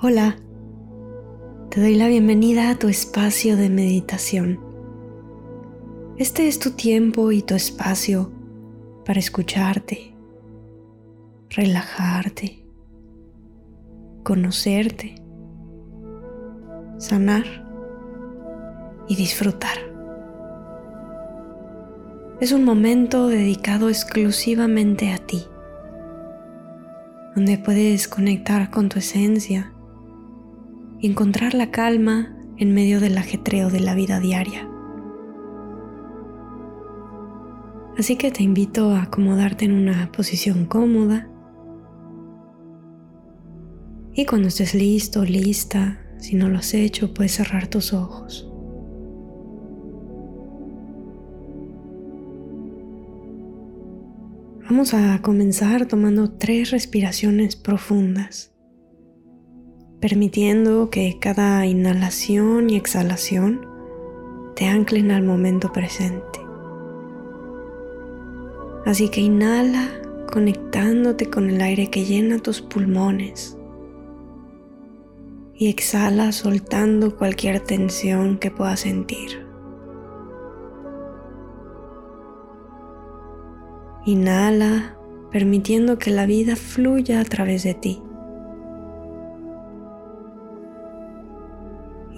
Hola, te doy la bienvenida a tu espacio de meditación. Este es tu tiempo y tu espacio para escucharte, relajarte, conocerte, sanar y disfrutar. Es un momento dedicado exclusivamente a ti, donde puedes conectar con tu esencia y encontrar la calma en medio del ajetreo de la vida diaria. Así que te invito a acomodarte en una posición cómoda y cuando estés listo, lista, si no lo has hecho, puedes cerrar tus ojos. Vamos a comenzar tomando tres respiraciones profundas permitiendo que cada inhalación y exhalación te anclen al momento presente. Así que inhala conectándote con el aire que llena tus pulmones y exhala soltando cualquier tensión que puedas sentir. Inhala permitiendo que la vida fluya a través de ti.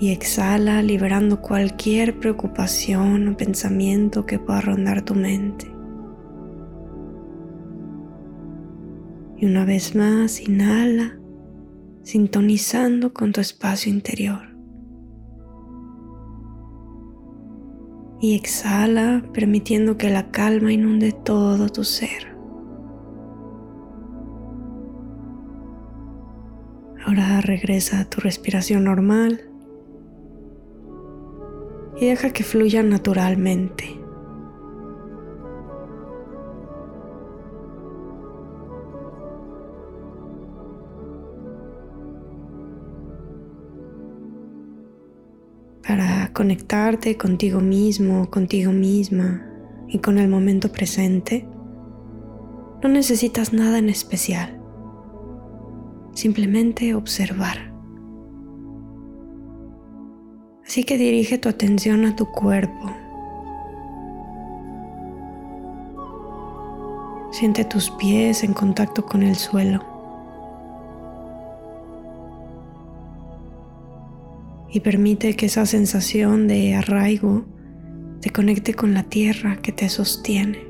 Y exhala liberando cualquier preocupación o pensamiento que pueda rondar tu mente. Y una vez más, inhala, sintonizando con tu espacio interior. Y exhala, permitiendo que la calma inunde todo tu ser. Ahora regresa a tu respiración normal y deja que fluya naturalmente. Para conectarte contigo mismo, contigo misma y con el momento presente, no necesitas nada en especial, simplemente observar. Así que dirige tu atención a tu cuerpo. Siente tus pies en contacto con el suelo. Y permite que esa sensación de arraigo te conecte con la tierra que te sostiene.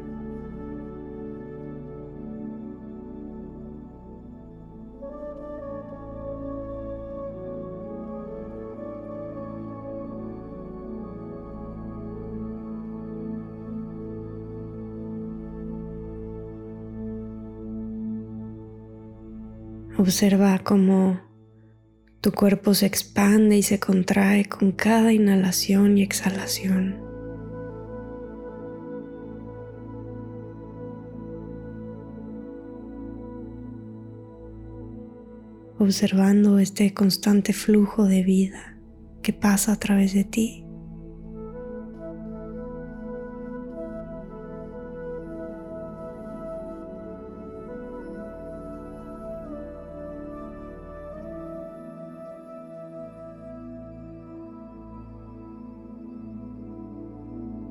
Observa cómo tu cuerpo se expande y se contrae con cada inhalación y exhalación. Observando este constante flujo de vida que pasa a través de ti.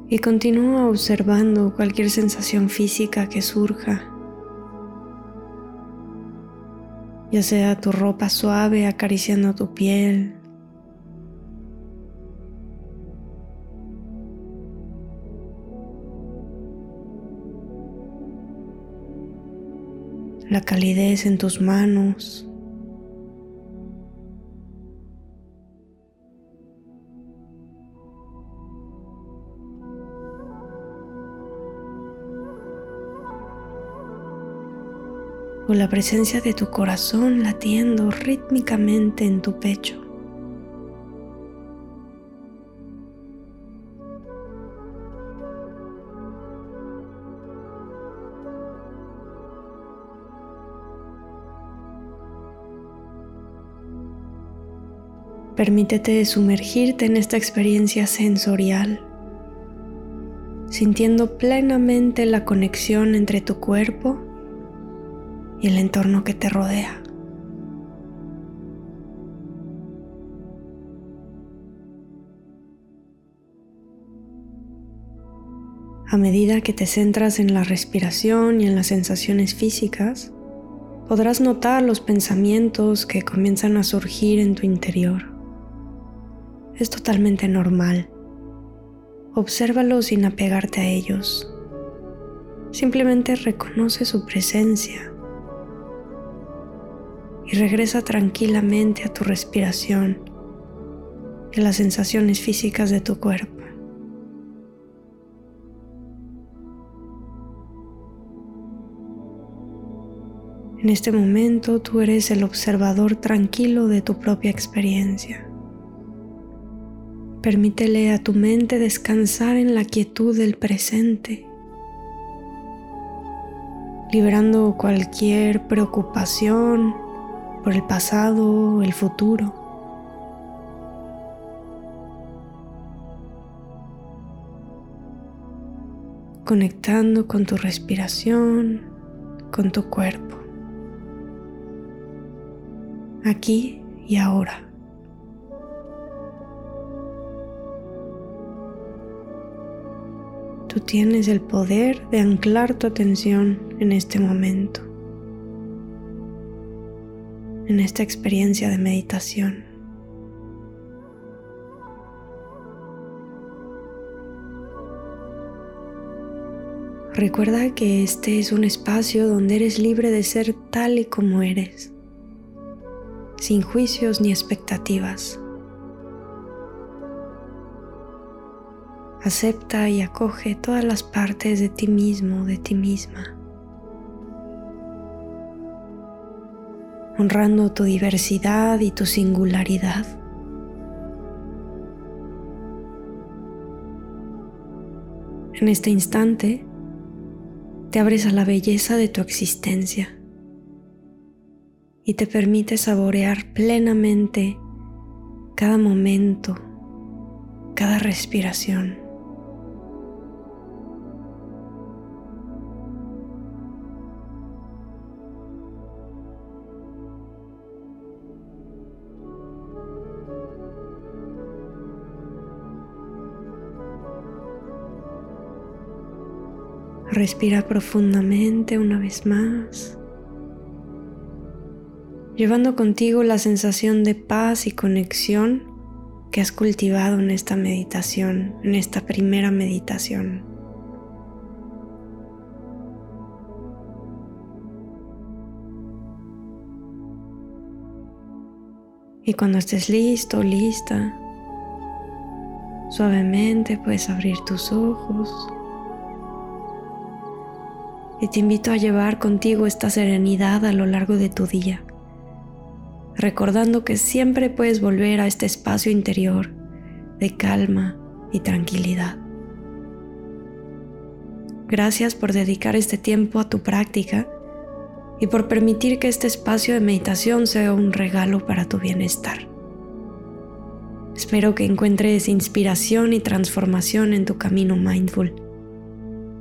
Y continúa observando cualquier sensación física que surja, ya sea tu ropa suave acariciando tu piel, la calidez en tus manos. O la presencia de tu corazón latiendo rítmicamente en tu pecho. Permítete sumergirte en esta experiencia sensorial, sintiendo plenamente la conexión entre tu cuerpo y el entorno que te rodea. A medida que te centras en la respiración y en las sensaciones físicas, podrás notar los pensamientos que comienzan a surgir en tu interior. Es totalmente normal. Obsérvalos sin apegarte a ellos. Simplemente reconoce su presencia y regresa tranquilamente a tu respiración y a las sensaciones físicas de tu cuerpo. En este momento tú eres el observador tranquilo de tu propia experiencia. Permítele a tu mente descansar en la quietud del presente, liberando cualquier preocupación por el pasado el futuro. Conectando con tu respiración, con tu cuerpo aquí y ahora. Tú tienes el poder de anclar tu atención en este momento, en esta experiencia de meditación. Recuerda que este es un espacio donde eres libre de ser tal y como eres sin juicios ni expectativas. Acepta y acoge todas las partes de ti mismo, de ti misma, honrando tu diversidad y tu singularidad. En este instante, te abres a la belleza de tu existencia y te permite saborear plenamente cada momento, cada respiración. Respira profundamente una vez más llevando contigo la sensación de paz y conexión que has cultivado en esta meditación, en esta primera meditación. Y cuando estés listo, lista, suavemente puedes abrir tus ojos. Y te invito a llevar contigo esta serenidad a lo largo de tu día recordando que siempre puedes volver a este espacio interior de calma y tranquilidad. Gracias por dedicar este tiempo a tu práctica y por permitir que este espacio de meditación sea un regalo para tu bienestar. Espero que encuentres inspiración y transformación en tu camino mindful.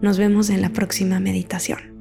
Nos vemos en la próxima meditación.